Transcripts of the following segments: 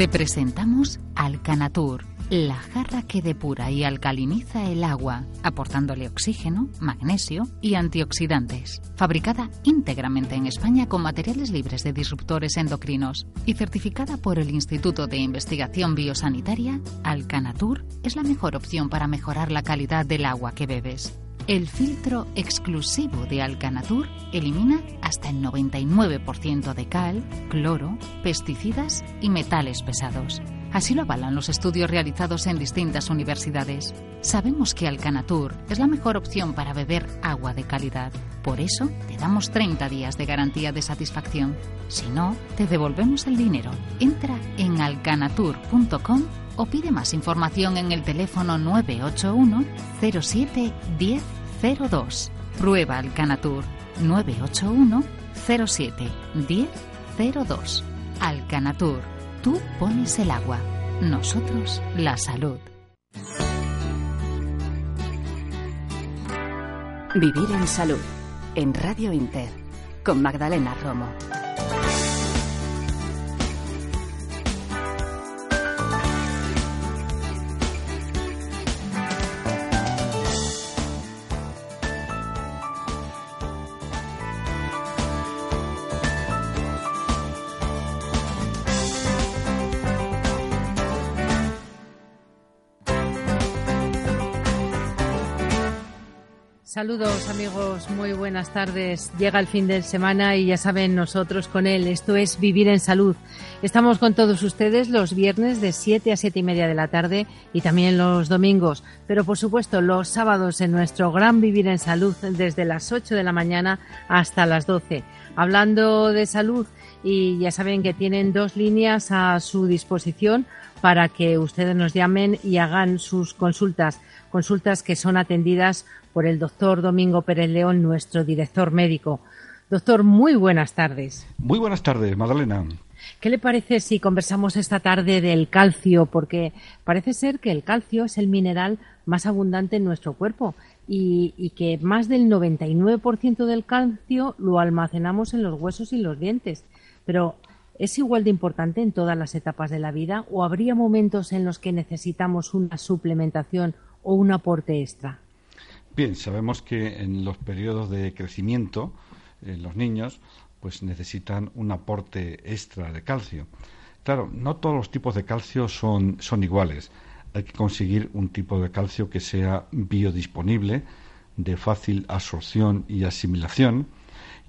Te presentamos Alcanatur, la jarra que depura y alcaliniza el agua, aportándole oxígeno, magnesio y antioxidantes. Fabricada íntegramente en España con materiales libres de disruptores endocrinos y certificada por el Instituto de Investigación Biosanitaria, Alcanatur es la mejor opción para mejorar la calidad del agua que bebes. El filtro exclusivo de Alcanatur elimina hasta el 99% de cal, cloro, pesticidas y metales pesados. Así lo avalan los estudios realizados en distintas universidades. Sabemos que Alcanatur es la mejor opción para beber agua de calidad. Por eso te damos 30 días de garantía de satisfacción. Si no, te devolvemos el dinero. Entra en alcanatur.com o pide más información en el teléfono 981 07 1002. Prueba Alcanatur 981 07 1002. Alcanatur, tú pones el agua, nosotros la salud. Vivir en salud en Radio Inter con Magdalena Romo. Saludos amigos, muy buenas tardes. Llega el fin de semana y ya saben nosotros con él. Esto es Vivir en Salud. Estamos con todos ustedes los viernes de 7 a 7 y media de la tarde y también los domingos. Pero por supuesto los sábados en nuestro gran Vivir en Salud desde las 8 de la mañana hasta las 12. Hablando de salud y ya saben que tienen dos líneas a su disposición para que ustedes nos llamen y hagan sus consultas. Consultas que son atendidas por el doctor Domingo Pérez León, nuestro director médico. Doctor, muy buenas tardes. Muy buenas tardes, Magdalena. ¿Qué le parece si conversamos esta tarde del calcio? Porque parece ser que el calcio es el mineral más abundante en nuestro cuerpo y, y que más del 99% del calcio lo almacenamos en los huesos y los dientes. Pero ¿Es igual de importante en todas las etapas de la vida o habría momentos en los que necesitamos una suplementación o un aporte extra? Bien, sabemos que en los periodos de crecimiento, eh, los niños pues necesitan un aporte extra de calcio. Claro, no todos los tipos de calcio son, son iguales. Hay que conseguir un tipo de calcio que sea biodisponible, de fácil absorción y asimilación.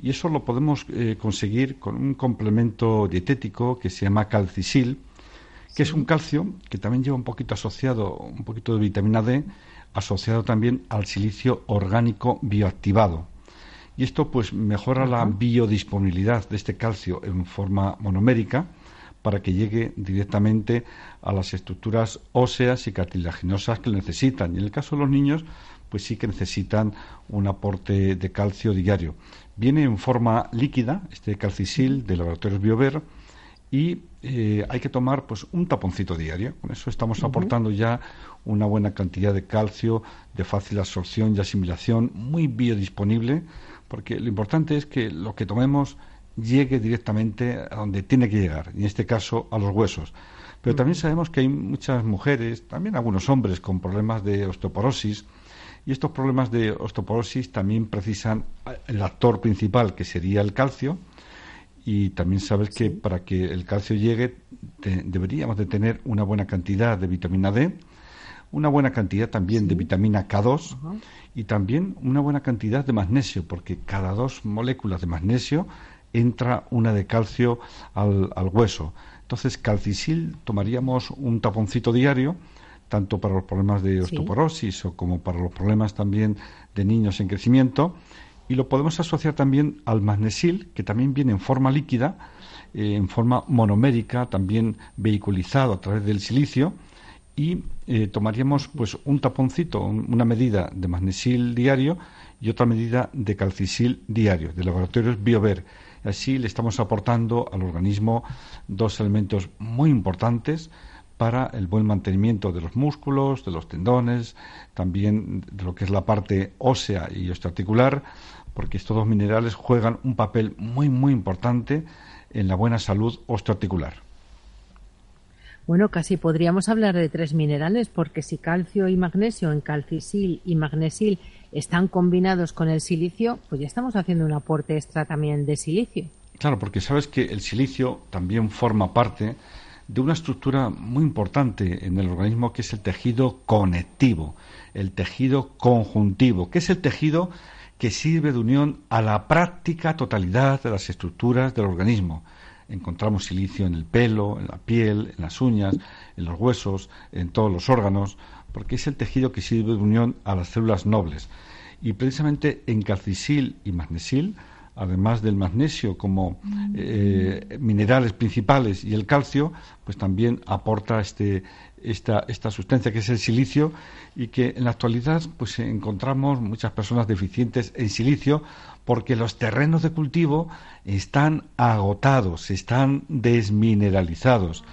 Y eso lo podemos eh, conseguir con un complemento dietético que se llama calcisil, que es un calcio que también lleva un poquito asociado, un poquito de vitamina D, asociado también al silicio orgánico bioactivado. Y esto pues mejora la biodisponibilidad de este calcio en forma monomérica para que llegue directamente a las estructuras óseas y cartilaginosas que necesitan. Y en el caso de los niños, pues sí que necesitan un aporte de calcio diario. Viene en forma líquida, este calcisil de laboratorios Biover, y eh, hay que tomar pues un taponcito diario. Con eso estamos aportando ya una buena cantidad de calcio, de fácil absorción y asimilación, muy biodisponible, porque lo importante es que lo que tomemos llegue directamente a donde tiene que llegar, en este caso a los huesos. Pero también sabemos que hay muchas mujeres, también algunos hombres con problemas de osteoporosis, y estos problemas de osteoporosis también precisan el actor principal, que sería el calcio, y también sabes que para que el calcio llegue deberíamos de tener una buena cantidad de vitamina D, una buena cantidad también de vitamina K2 y también una buena cantidad de magnesio, porque cada dos moléculas de magnesio entra una de calcio al, hueso. Entonces, calcisil tomaríamos un taponcito diario, tanto para los problemas de osteoporosis o como para los problemas también de niños en crecimiento, y lo podemos asociar también al magnesil, que también viene en forma líquida, eh, en forma monomérica, también vehiculizado a través del silicio, y eh, tomaríamos pues un taponcito, una medida de magnesil diario y otra medida de calcisil diario, de laboratorios BioVer. Así le estamos aportando al organismo dos elementos muy importantes para el buen mantenimiento de los músculos, de los tendones, también de lo que es la parte ósea y osteoarticular, porque estos dos minerales juegan un papel muy, muy importante en la buena salud osteoarticular. Bueno, casi podríamos hablar de tres minerales, porque si calcio y magnesio en calcisil y magnesil están combinados con el silicio, pues ya estamos haciendo un aporte extra también de silicio. Claro, porque sabes que el silicio también forma parte de una estructura muy importante en el organismo que es el tejido conectivo, el tejido conjuntivo, que es el tejido que sirve de unión a la práctica totalidad de las estructuras del organismo. Encontramos silicio en el pelo, en la piel, en las uñas, en los huesos, en todos los órganos, porque es el tejido que sirve de unión a las células nobles. Y precisamente en calcisil y magnesil, además del magnesio como eh, minerales principales y el calcio, pues también aporta este, esta, esta sustancia que es el silicio y que en la actualidad pues encontramos muchas personas deficientes en silicio porque los terrenos de cultivo están agotados, están desmineralizados.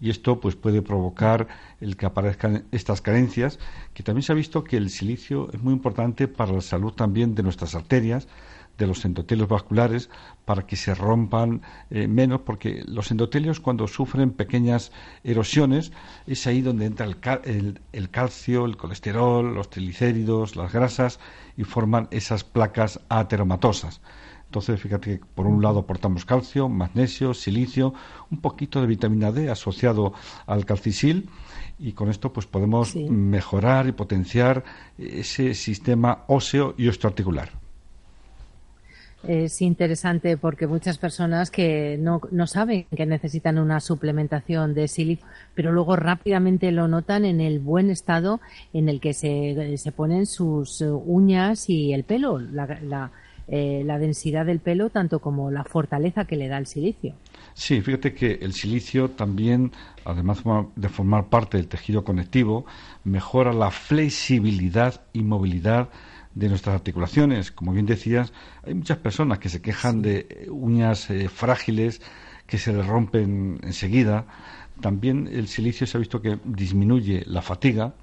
Y esto pues puede provocar el que aparezcan estas carencias, que también se ha visto que el silicio es muy importante para la salud también de nuestras arterias, de los endotelios vasculares para que se rompan eh, menos, porque los endotelios cuando sufren pequeñas erosiones es ahí donde entra el, el, calcio, el colesterol, los triglicéridos, las grasas y forman esas placas ateromatosas. Entonces, fíjate que por un lado aportamos calcio, magnesio, silicio, un poquito de vitamina D asociado al calcisil y con esto pues podemos mejorar y potenciar ese sistema óseo y osteoarticular es interesante porque muchas personas que no, no, saben que necesitan una suplementación de silicio, pero luego rápidamente lo notan en el buen estado en el que se, se ponen sus uñas y el pelo, la, la, eh, la densidad del pelo, tanto como la fortaleza que le da el silicio. Sí, fíjate que el silicio también, además de formar parte del tejido conectivo, mejora la flexibilidad y movilidad de nuestras articulaciones. Como bien decías, hay muchas personas que se quejan de uñas eh, frágiles que se les rompen enseguida. También el silicio se ha visto que disminuye la fatiga,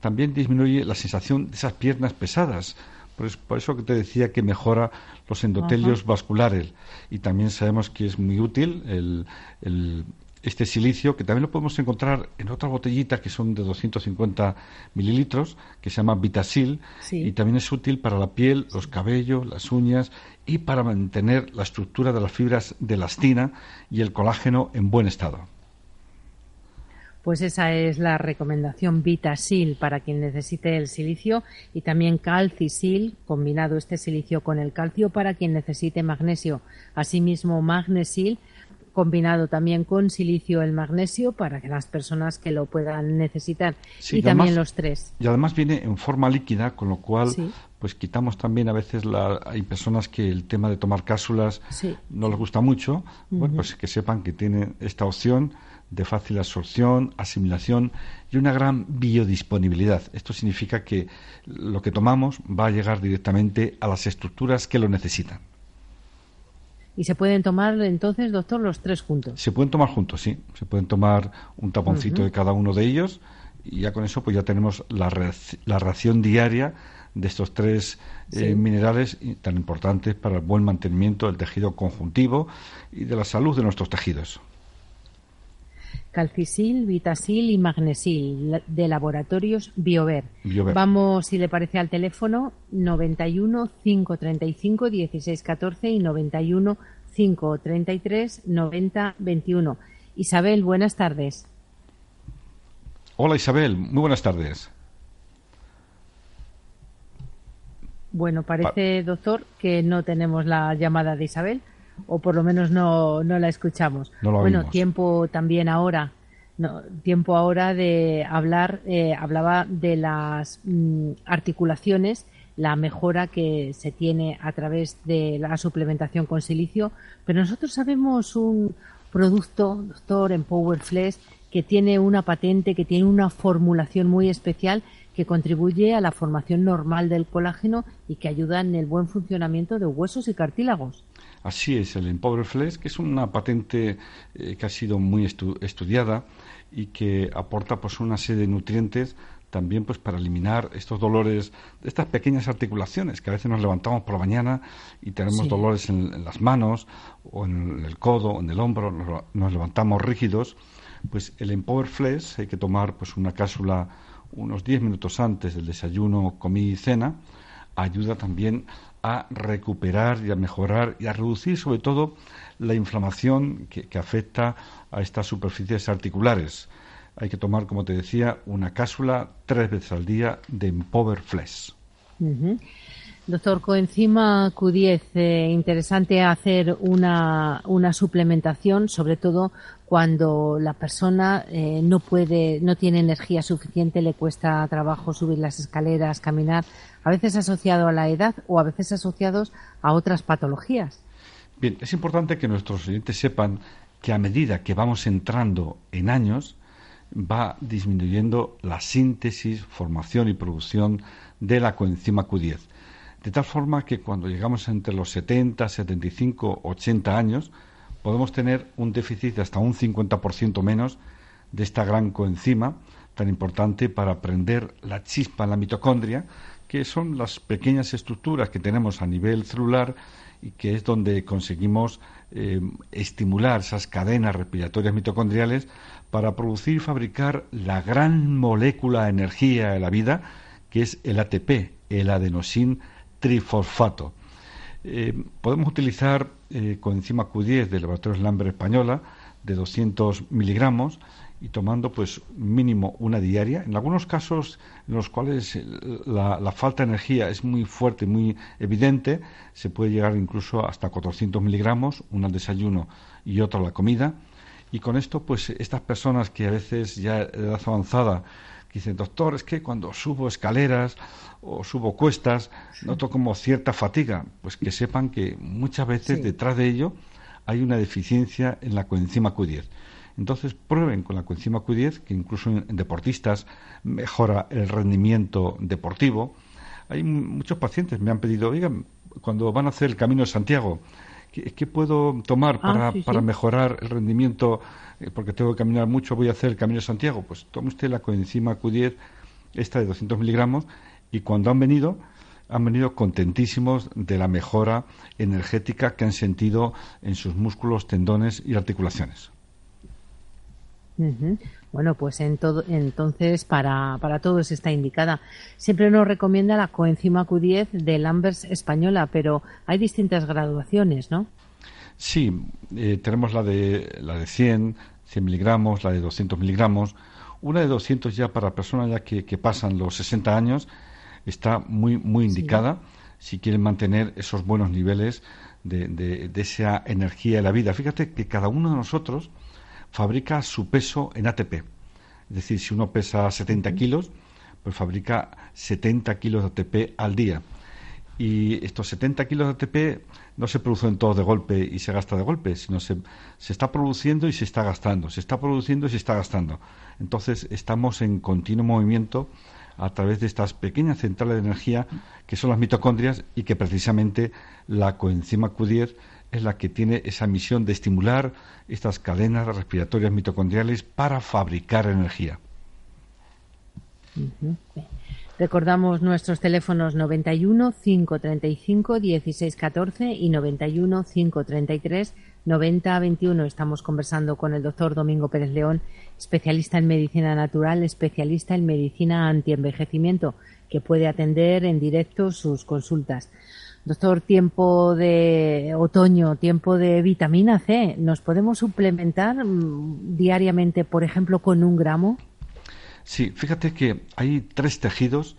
también disminuye la sensación de esas piernas pesadas. Por eso, que te decía que mejora los endotelios vasculares. Y también sabemos que es muy útil el, el este silicio, que también lo podemos encontrar en otra botellita que son de 250 mililitros, que se llama Vitasil, y también es útil para la piel, los cabellos, las uñas y para mantener la estructura de las fibras de elastina y el colágeno en buen estado. Pues esa es la recomendación Vitasil para quien necesite el silicio y también Calcisil, combinado este silicio con el calcio para quien necesite magnesio. Asimismo, Magnesil combinado también con silicio el magnesio para que las personas que lo puedan necesitar y, también los tres. Y además viene en forma líquida, con lo cual pues quitamos también a veces la, hay personas que el tema de tomar cápsulas no les gusta mucho, bueno, pues que sepan que tienen esta opción de fácil absorción, asimilación y una gran biodisponibilidad. Esto significa que lo que tomamos va a llegar directamente a las estructuras que lo necesitan. ¿Y se pueden tomar entonces, doctor, los tres juntos? Se pueden tomar juntos, sí. Se pueden tomar un taponcito de cada uno de ellos y ya con eso pues ya tenemos la, la ración diaria de estos tres eh, minerales tan importantes para el buen mantenimiento del tejido conjuntivo y de la salud de nuestros tejidos calcisil, vitasil y magnesil de laboratorios Biover. Vamos, si le parece, al teléfono 91 535 1614 y 91 533 90 21. Isabel, buenas tardes. Hola Isabel, muy buenas tardes. Bueno, parece, doctor, que no tenemos la llamada de Isabel o por lo menos no, no la escuchamos. bueno, tiempo también ahora, no, tiempo ahora de hablar, eh, hablaba de las mm, articulaciones la mejora que se tiene a través de la suplementación con silicio, pero nosotros sabemos un producto, doctor, en Powerflex, que tiene una patente, que tiene una formulación muy especial que contribuye a la formación normal del colágeno y que ayuda en el buen funcionamiento de huesos y cartílagos. Así es, el Empowerflex, que es una patente eh, que ha sido muy estudiada y que aporta pues una serie de nutrientes también pues para eliminar estos dolores, estas pequeñas articulaciones que a veces nos levantamos por la mañana y tenemos dolores en, las manos o en el codo o en el hombro, nos, levantamos rígidos, pues el Empower Flex hay que tomar pues una cápsula unos 10 minutos antes del desayuno, comida y cena, ayuda también a recuperar y a mejorar y a reducir sobre todo la inflamación que afecta a estas superficies articulares hay que tomar, como te decía, una cápsula tres veces al día de Empower Flesh. Doctor, coenzima Q10, eh, interesante hacer una, una, suplementación, sobre todo cuando la persona eh, no puede, no tiene energía suficiente, le cuesta trabajo subir las escaleras, caminar, a veces asociado a la edad o a veces asociados a otras patologías. Bien, es importante que nuestros oyentes sepan que a medida que vamos entrando en años, va disminuyendo la síntesis, formación y producción de la coenzima Q10. De tal forma que cuando llegamos entre los 70, 75, 80 años, podemos tener un déficit de hasta un 50% menos de esta gran coenzima tan importante para prender la chispa en la mitocondria, que son las pequeñas estructuras que tenemos a nivel celular y que es donde conseguimos eh, estimular esas cadenas respiratorias mitocondriales para producir y fabricar la gran molécula de energía de la vida, que es el ATP, el adenosin trifosfato. Eh, podemos utilizar eh, coenzima Q10 del laboratorio Lambert Española de 200 miligramos y tomando pues mínimo una diaria. En algunos casos en los cuales la, la, falta de energía es muy fuerte, muy evidente, se puede llegar incluso hasta 400 miligramos, una al desayuno y otra a la comida. Y con esto, pues estas personas que a veces ya de edad avanzada dicen, doctor, es que cuando subo escaleras o subo cuestas noto como cierta fatiga, pues que sepan que muchas veces detrás de ello hay una deficiencia en la coenzima Q10. Entonces prueben con la coenzima Q10, que incluso en deportistas mejora el rendimiento deportivo. Hay muchos pacientes me han pedido, oigan, cuando van a hacer el Camino de Santiago, ¿Qué, puedo tomar ah, para, mejorar el rendimiento? Eh, porque tengo que caminar mucho, voy a hacer el Camino de Santiago. Pues tome usted la coenzima Q10, esta de 200 miligramos, y cuando han venido, han venido contentísimos de la mejora energética que han sentido en sus músculos, tendones y articulaciones. Bueno, pues en todo, entonces para, para todos está indicada. Siempre nos recomienda la coenzima Q10 de Lambers española, pero hay distintas graduaciones, ¿no? Sí, eh, tenemos la de, la de 100, 100 miligramos, la de 200 miligramos. Una de 200 ya para personas ya que, pasan los 60 años está muy, muy indicada si quieren mantener esos buenos niveles de, de, de esa energía de la vida. Fíjate que cada uno de nosotros fabrica su peso en ATP. Es decir, si uno pesa 70 kilos, pues fabrica 70 kilos de ATP al día. Y estos 70 kilos de ATP no se producen todos de golpe y se gasta de golpe, sino se, se está produciendo y se está gastando, se está produciendo y se está gastando. Entonces estamos en continuo movimiento a través de estas pequeñas centrales de energía que son las mitocondrias y que precisamente la coenzima Q10 es la que tiene esa misión de estimular estas cadenas respiratorias mitocondriales para fabricar energía. Recordamos nuestros teléfonos 91 535 1614 y 91 533 9021. Estamos conversando con el doctor Domingo Pérez León, especialista en medicina natural, especialista en medicina antienvejecimiento, que puede atender en directo sus consultas. Doctor, tiempo de otoño, tiempo de vitamina C, ¿nos podemos suplementar mm, diariamente, por ejemplo, con un gramo? Sí, fíjate que hay tres tejidos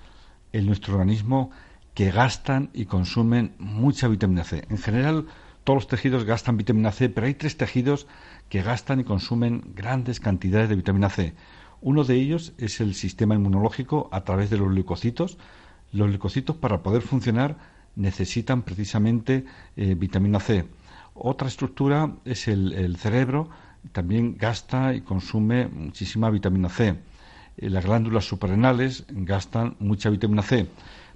en nuestro organismo que gastan y consumen mucha vitamina C. En general, todos los tejidos gastan vitamina C, pero hay tres tejidos que gastan y consumen grandes cantidades de vitamina C. Uno de ellos es el sistema inmunológico a través de los leucocitos, Los leucocitos, para poder funcionar, necesitan precisamente eh, vitamina C. Otra estructura es el, cerebro, también gasta y consume muchísima vitamina C. Eh, las glándulas suprarrenales gastan mucha vitamina C.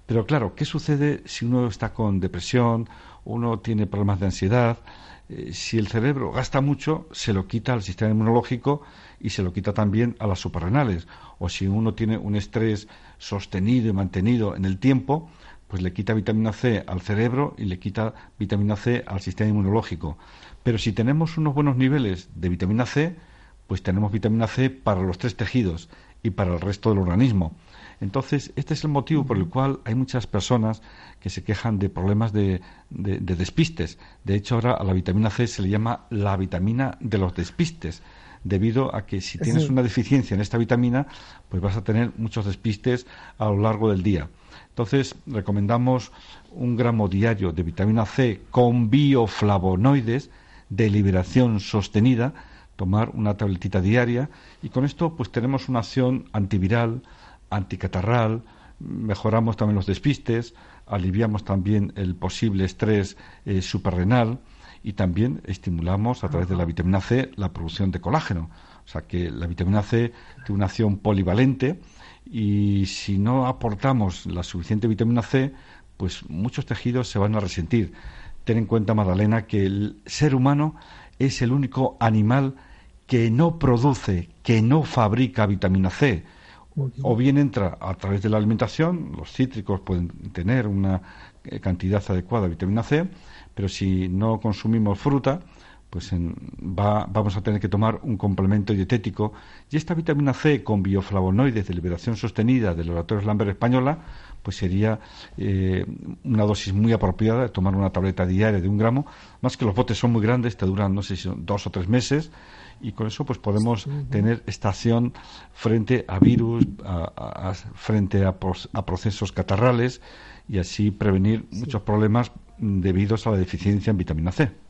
Pero claro, ¿qué sucede si uno está con depresión, uno tiene problemas de ansiedad? Eh, si el cerebro gasta mucho, se lo quita al sistema inmunológico y se lo quita también a las suprarrenales. O si uno tiene un estrés sostenido y mantenido en el tiempo, pues le quita vitamina C al cerebro y le quita vitamina C al sistema inmunológico. Pero si tenemos unos buenos niveles de vitamina C, pues tenemos vitamina C para los tres tejidos y para el resto del organismo. Entonces, este es el motivo por el cual hay muchas personas que se quejan de problemas de, despistes. De hecho, ahora a la vitamina C se le llama la vitamina de los despistes, debido a que si tienes una deficiencia en esta vitamina, pues vas a tener muchos despistes a lo largo del día. Entonces, recomendamos un gramo diario de vitamina C con bioflavonoides de liberación sostenida, tomar una tabletita diaria y con esto pues tenemos una acción antiviral, anticatarral, mejoramos también los despistes, aliviamos también el posible estrés eh, suprarrenal y también estimulamos a través de la vitamina C la producción de colágeno. O sea que la vitamina C tiene una acción polivalente y si no aportamos la suficiente vitamina C, pues muchos tejidos se van a resentir. Ten en cuenta, Magdalena, que el ser humano es el único animal que no produce, que no fabrica vitamina C. O bien entra a través de la alimentación, los cítricos pueden tener una cantidad adecuada de vitamina C, pero si no consumimos fruta, pues vamos a tener que tomar un complemento dietético. Y esta vitamina C con bioflavonoides de liberación sostenida del laboratorio Lambert Española, pues sería eh, una dosis muy apropiada de tomar una tableta diaria de un gramo, más que los botes son muy grandes, te duran, no sé si son dos o tres meses, y con eso pues podemos tener esta acción frente a virus, frente a, procesos catarrales, y así prevenir muchos problemas debidos a la deficiencia en vitamina C.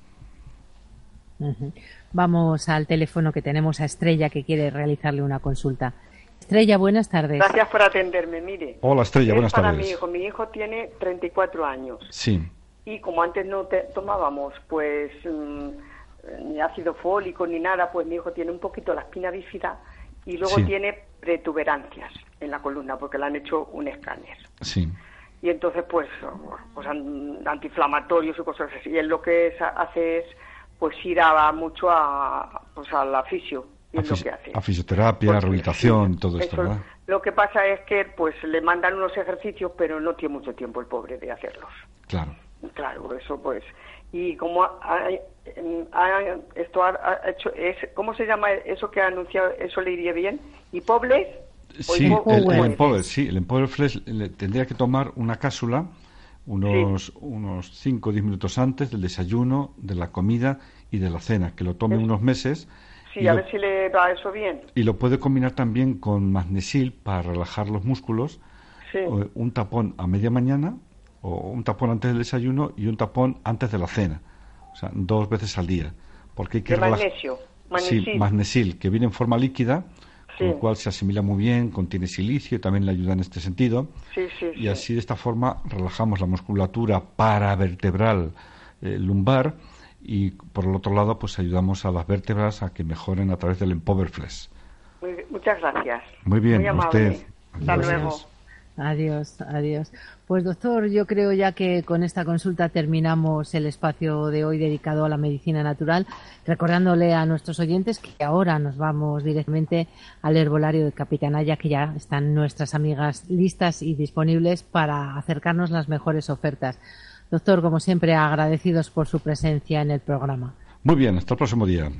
Vamos al teléfono que tenemos a Estrella que quiere realizarle una consulta. Estrella, buenas tardes. Gracias por atenderme. Mire. Hola Estrella, buenas para tardes. Mi hijo. mi hijo tiene 34 años. Sí. Y como antes no tomábamos, pues mm, ni ácido fólico ni nada, pues mi hijo tiene un poquito la espina bífida y luego tiene pretuberancias en la columna porque le han hecho un escáner. Sí. Y entonces, pues, pues antiinflamatorios y cosas así. Y él lo que hace es pues ir a, mucho a, pues al es lo que hace. A fisioterapia, rehabilitación, todo esto, ¿verdad? Lo que pasa es que pues le mandan unos ejercicios, pero no tiene mucho tiempo el pobre de hacerlos. Claro. Claro, eso pues. Y como esto ha, hecho, es, ¿cómo se llama eso que ha anunciado? ¿Eso le iría bien? ¿Y Pobles? Sí, el, el, Empower, sí, el tendría que tomar una cápsula unos, unos 5 o 10 minutos antes del desayuno, de la comida y de la cena, que lo tome unos meses. Sí, a ver si le va eso bien. Y lo puede combinar también con magnesil para relajar los músculos, un tapón a media mañana, o un tapón antes del desayuno y un tapón antes de la cena, o sea, dos veces al día. Porque hay que magnesio, magnesil. Sí, magnesil, que viene en forma líquida con lo cual se asimila muy bien, contiene silicio, también le ayuda en este sentido. y así de esta forma relajamos la musculatura paravertebral eh, lumbar y por el otro lado pues ayudamos a las vértebras a que mejoren a través del Empower Flex. muchas gracias. Muy bien, a usted. Hasta luego. Adiós, adiós. Pues doctor, yo creo ya que con esta consulta terminamos el espacio de hoy dedicado a la medicina natural, recordándole a nuestros oyentes que ahora nos vamos directamente al herbolario de Capitanaya, que ya están nuestras amigas listas y disponibles para acercarnos las mejores ofertas. Doctor, como siempre, agradecidos por su presencia en el programa. Muy bien, hasta el próximo día.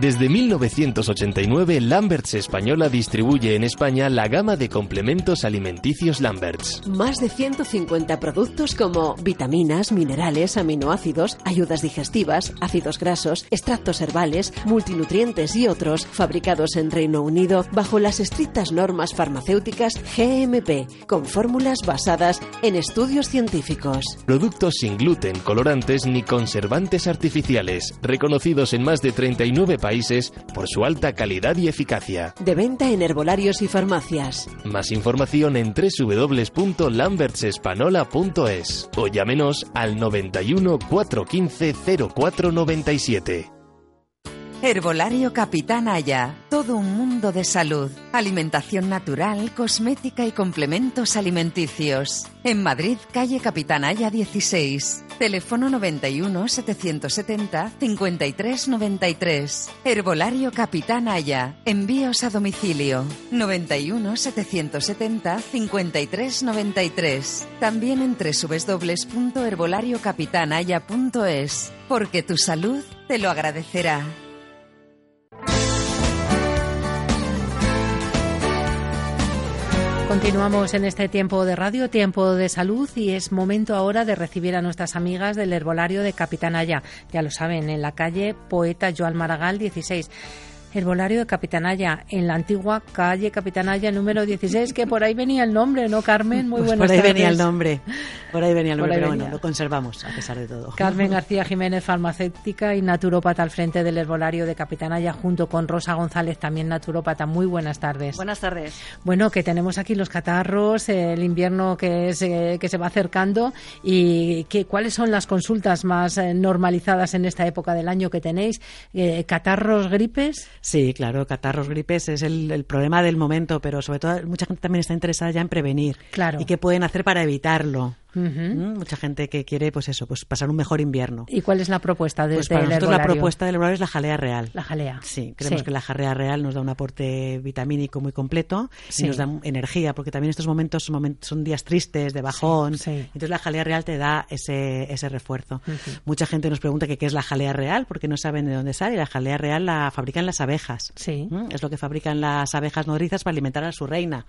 Desde 1989, Lamberts Española distribuye en España la gama de complementos alimenticios Lamberts. Más de 150 productos como vitaminas, minerales, aminoácidos, ayudas digestivas, ácidos grasos, extractos herbales, multinutrientes y otros, fabricados en Reino Unido bajo las estrictas normas farmacéuticas GMP, con fórmulas basadas en estudios científicos. Productos sin gluten, colorantes ni conservantes artificiales, reconocidos en más de 39 países países por su alta calidad y eficacia. De venta en herbolarios y farmacias. Más información en www.lambertsespanola.es o llámenos al 91 415 0497. Herbolario Capitán Aya. Todo un mundo de salud. Alimentación natural, cosmética y complementos alimenticios. En Madrid, calle Capitán Aya 16. Teléfono 91 770 53 93. Herbolario Capitán Aya. Envíos a domicilio. 91 770 53 93. También en www.herbolariocapitanaya.es. Porque tu salud te lo agradecerá. Continuamos en este tiempo de radio, tiempo de salud y es momento ahora de recibir a nuestras amigas del herbolario de Capitanaya. Ya lo saben, en la calle Poeta Joan Maragall 16. Herbolario de Capitanaya, en la antigua calle Capitanaya número 16, que por ahí venía el nombre, ¿no, Carmen? Muy pues buenas Por ahí tardes. venía el nombre, por ahí venía el nombre, pero venía. bueno, lo conservamos a pesar de todo. Carmen García Jiménez, farmacéutica y naturópata al frente del herbolario de Capitanaya, junto con Rosa González, también naturópata. Muy buenas tardes. Buenas tardes. Bueno, que tenemos aquí los catarros, eh, el invierno que, se- que se va acercando y que, cuáles son las consultas más eh, normalizadas en esta época del año que tenéis. Eh, ¿Catarros, gripes? Sí, claro, catarros, gripes es el, el problema del momento, pero sobre todo mucha gente también está interesada ya en prevenir. Claro. ¿Y qué pueden hacer para evitarlo? Ujú. ¿Mm? Mucha gente que quiere, pues eso, pues pasar un mejor invierno. ¿Y cuál es la propuesta desde Pues para el nosotros la propuesta del herbolario es la jalea real. La jalea. Sí, creemos Sí. que la jalea real nos da un aporte vitamínico muy completo Sí. y nos da energía, porque también estos momentos son, momentos- son días tristes, de bajón. Sí. Entonces la jalea real te da ese, ese refuerzo. Ujú. Mucha gente nos pregunta que qué es la jalea real, porque no saben de dónde sale. La jalea real la fabrican las abejas. Sí. ¿Mm? Es lo que fabrican las abejas nodrizas para alimentar a su reina.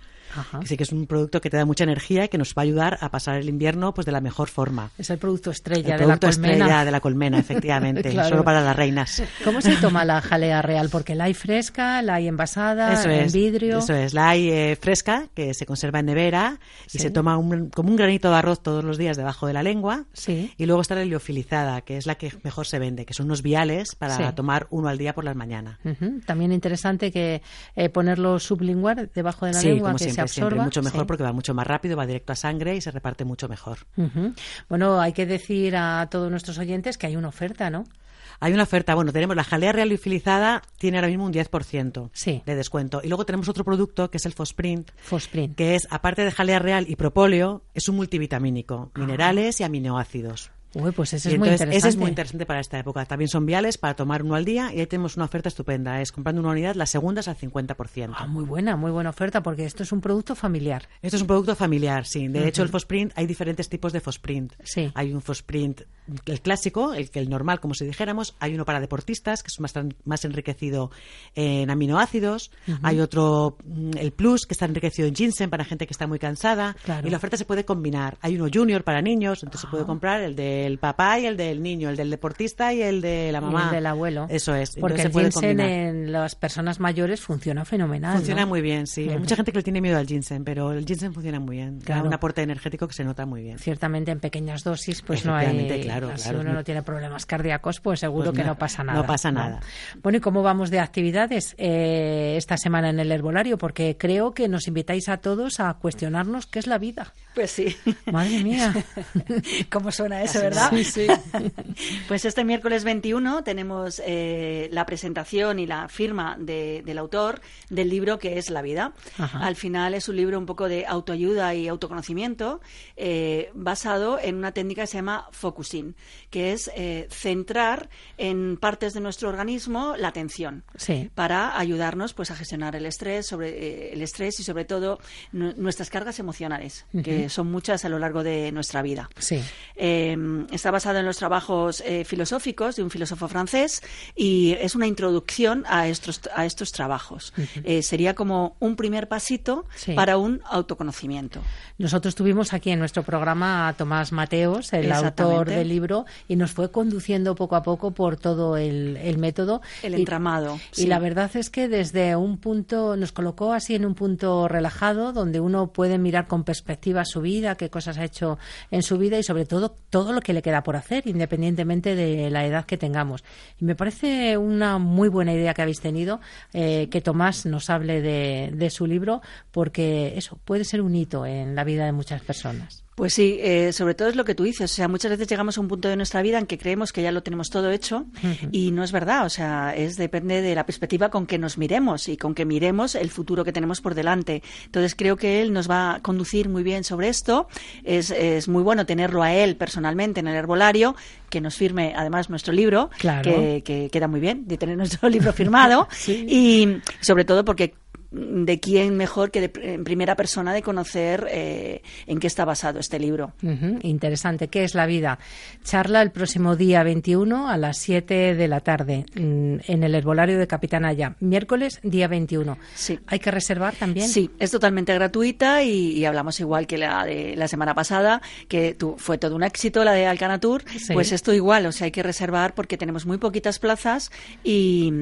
Así que es un producto que te da mucha energía y que nos va a ayudar a pasar el invierno pues de la mejor forma. Es el producto estrella el de producto la colmena. estrella de la colmena, efectivamente. Claro. Solo para las reinas. ¿Cómo se toma la jalea real? Porque la hay fresca, la hay envasada, Eso en es, vidrio. Eso es, la hay eh, fresca, que se conserva en nevera Sí. y se toma un- como un granito de arroz todos los días debajo de la lengua. Sí. Y luego está la liofilizada, que es la que mejor se vende, que son unos viales para Sí. tomar uno al día por las mañanas. Ujú. También interesante que eh, ponerlo sublingual debajo de la sí, lengua como que siempre, se siempre. absorba. Mucho mejor Sí. porque va mucho más rápido, va directo a sangre y se reparte mucho mejor. Bueno, hay que decir a todos nuestros oyentes que hay una oferta, ¿no? Hay una oferta, bueno, tenemos la jalea real liofilizada, tiene ahora mismo un 10% Sí. de descuento. Y luego tenemos otro producto que es el Fosprint, Fosprint. que es, aparte de jalea real y propóleo, es un multivitamínico, minerales y aminoácidos. Uy, pues ese es muy entonces, ese es muy interesante para esta época. También son viales para tomar uno al día y ahí tenemos una oferta estupenda. Es comprando una unidad, la segunda es al 50%. Ah, muy buena, muy buena oferta porque esto es un producto familiar. Esto es un producto familiar, sí. De hecho, el Fosprint, hay diferentes tipos de Fosprint. Sí. Hay un Fosprint, el clásico, el, que el normal, como si dijéramos. Hay uno para deportistas, que es más, más enriquecido en aminoácidos. Hay otro, mm, el Plus, que está enriquecido en ginseng para gente que está muy cansada. Claro. Y la oferta se puede combinar. Hay uno Junior para niños, entonces se puede comprar el del papá y el del niño, el del deportista y el de la Y mamá. el del abuelo. Eso es. Porque el ginseng en las personas mayores funciona fenomenal. Funciona ¿no? muy bien, sí. Hay mucha gente que le tiene miedo al ginseng, pero el ginseng funciona muy bien. Claro. Da un aporte energético que se nota muy bien. Ciertamente en pequeñas dosis, pues no hay. Efectivamente, claro, Si claro. uno no tiene problemas cardíacos, pues seguro Pues que no, no pasa no nada. pasa nada. Bueno, ¿y cómo vamos de actividades eh, esta semana en el herbolario? Porque creo que nos invitáis a todos a cuestionarnos qué es la vida. Pues sí. Madre mía. ¿Cómo suena eso, verdad? es. Sí, pues este miércoles 21 tenemos eh, la presentación y la firma de- del autor del libro que es La vida. Ajá. Al final es un libro un poco de autoayuda y autoconocimiento eh, basado en una técnica que se llama focusing, que es eh, centrar en partes de nuestro organismo la atención Sí. para ayudarnos pues a gestionar el estrés sobre eh, el estrés y sobre todo nu- nuestras cargas emocionales que son muchas a lo largo de nuestra vida Sí. Eh, está basado en los trabajos eh, filosóficos de un filósofo francés y es una introducción a estos a estos trabajos. Eh, sería como un primer pasito Sí. para un autoconocimiento Nosotros tuvimos aquí en nuestro programa a Tomás Mateos, el autor del libro, y nos fue conduciendo poco a poco por todo el, el método. el Y- entramado Y sí. la verdad es que desde un punto, nos colocó así en un punto relajado, donde uno puede mirar con perspectiva su vida, qué cosas ha hecho en su vida y sobre todo todo lo que que le queda por hacer, independientemente de la edad que tengamos. Y me parece una muy buena idea que habéis tenido, eh, que Tomás nos hable de, de su libro, porque eso puede ser un hito en la vida de muchas personas. Pues sí, eh, sobre todo es lo que tú dices. O sea, muchas veces llegamos a un punto de nuestra vida en que creemos que ya lo tenemos todo hecho y no es verdad. O sea, es depende de la perspectiva con que nos miremos y con que miremos el futuro que tenemos por delante. Entonces creo que él nos va a conducir muy bien sobre esto. Es, es muy bueno tenerlo a él personalmente en el herbolario, que nos firme además nuestro libro, que, que, queda muy bien de tener nuestro libro firmado. Y sobre todo porque de quién mejor que en primera persona de conocer eh, en qué está basado este libro. Interesante. ¿Qué es la vida? Charla el próximo día 21 a las 7 de la tarde mm, en el herbolario de Capitanaya. Miércoles, día 21. Sí. ¿Hay que reservar también? Sí, es totalmente gratuita y, hablamos igual que la de la semana pasada, que fue todo un éxito la de Alcanatur. Pues esto igual, o sea, hay que reservar porque tenemos muy poquitas plazas y,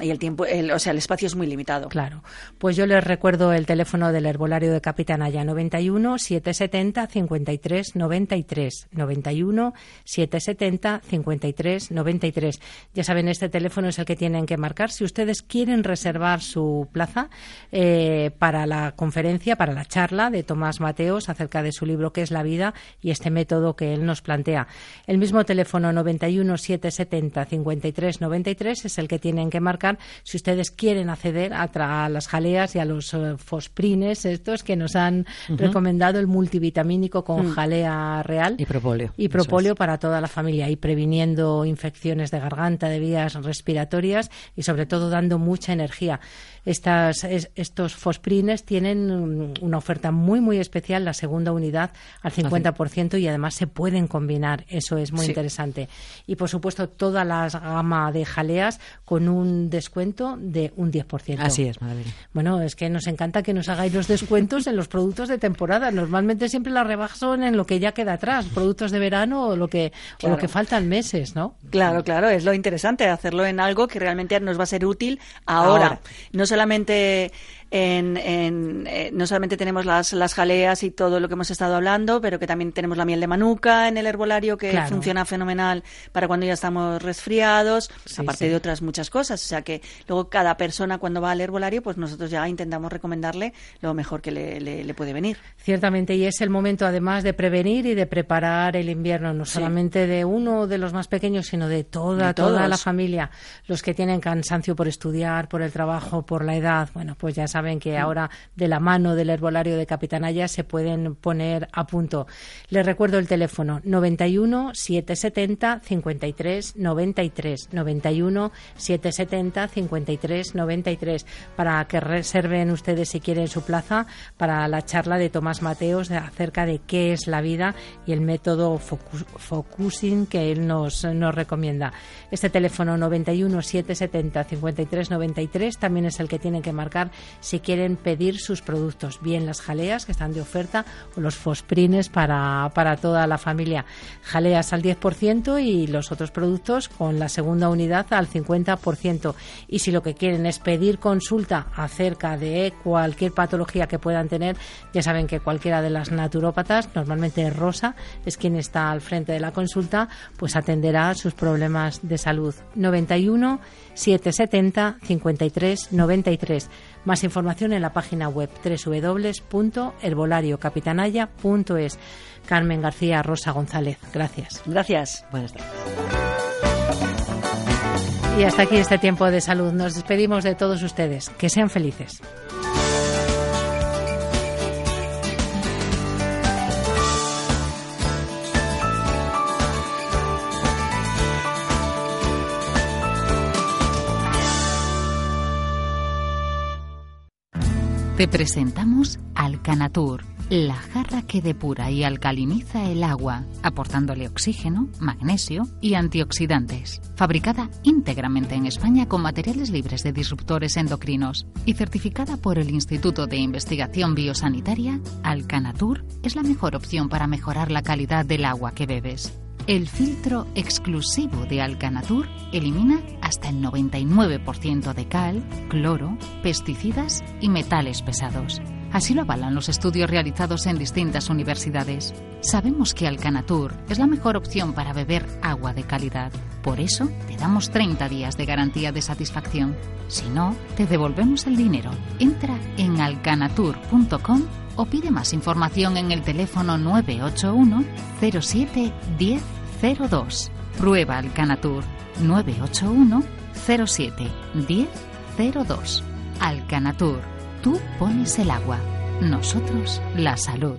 el tiempo, o sea, el espacio es muy limitado. Claro. Claro. Pues yo les recuerdo el teléfono del herbolario de Capitanaya 91 770 53 93 91 770 53 93. Ya saben, este teléfono es el que tienen que marcar si ustedes quieren reservar su plaza eh, para la conferencia, para la charla de Tomás Mateos acerca de su libro ¿Qué es la vida? y este método que él nos plantea. El mismo teléfono 91 770 53 93 es el que tienen que marcar si ustedes quieren acceder a, a las jaleas y a los eh, fosprines estos que nos han recomendado el multivitamínico con mm. jalea real y propóleo y propóleo para toda la familia y previniendo infecciones de garganta de vías respiratorias y sobre todo dando mucha energía estas, estos fosprines tienen una oferta muy, muy especial, la segunda unidad al 50% y además se pueden combinar. Eso es muy interesante. Y por supuesto, toda la gama de jaleas con un descuento de un 10%. Así es, madre Bueno, es que nos encanta que nos hagáis los descuentos en los productos de temporada. Normalmente siempre las rebajas son en lo que ya queda atrás, productos de verano o lo que, o lo que faltan meses, ¿no? Claro, claro, es lo interesante, hacerlo en algo que realmente nos va a ser útil ahora. No solamente en, eh, no solamente tenemos las, las jaleas y todo lo que hemos estado hablando, pero que también tenemos la miel de manuka en el herbolario que funciona fenomenal para cuando ya estamos resfriados, aparte de otras muchas cosas. O sea que luego cada persona cuando va al herbolario, pues nosotros ya intentamos recomendarle lo mejor que le, le, puede venir. Ciertamente, y es el momento además de prevenir y de preparar el invierno, no solamente de uno de los más pequeños, sino de toda, toda la familia. Los que tienen cansancio por estudiar, por el trabajo, por la edad, bueno, pues ya saben que ahora de la mano del herbolario de Capitanaya se pueden poner a punto. Les recuerdo el teléfono 91 770 53 93 91 770 53 93 para que reserven ustedes si quieren su plaza para la charla de Tomás Mateos acerca de qué es la vida y el método focusing que él nos, nos recomienda. Este teléfono 91 770 53 93 también es el que tienen que marcar si quieren pedir sus productos, bien las jaleas que están de oferta o los fosprines para, para toda la familia. Jaleas al 10% y los otros productos con la segunda unidad al 50%. Y si lo que quieren es pedir consulta acerca de cualquier patología que puedan tener, ya saben que cualquiera de las naturópatas, normalmente Rosa, es quien está al frente de la consulta, pues atenderá sus problemas de salud. 91 770 53 93. Más información en la página web www.herbolariocapitanaya.es. Carmen García Rosa González. Gracias. Gracias. Buenas tardes. Y hasta aquí este tiempo de salud. Nos despedimos de todos ustedes. Que sean felices. Te presentamos Alcanatur, la jarra que depura y alcaliniza el agua, aportándole oxígeno, magnesio y antioxidantes. Fabricada íntegramente en España con materiales libres de disruptores endocrinos y certificada por el Instituto de Investigación Biosanitaria, Alcanatur es la mejor opción para mejorar la calidad del agua que bebes. El filtro exclusivo de Alcanatur elimina hasta el 99% de cal, cloro, pesticidas y metales pesados. Así lo avalan los estudios realizados en distintas universidades. Sabemos que Alcanatur es la mejor opción para beber agua de calidad. Por eso te damos 30 días de garantía de satisfacción. Si no, te devolvemos el dinero. Entra en alcanatur.com o pide más información en el teléfono 981 07 1002. Prueba Alcanatur 981 07 1002. Alcanatur Tú pones el agua, nosotros la salud.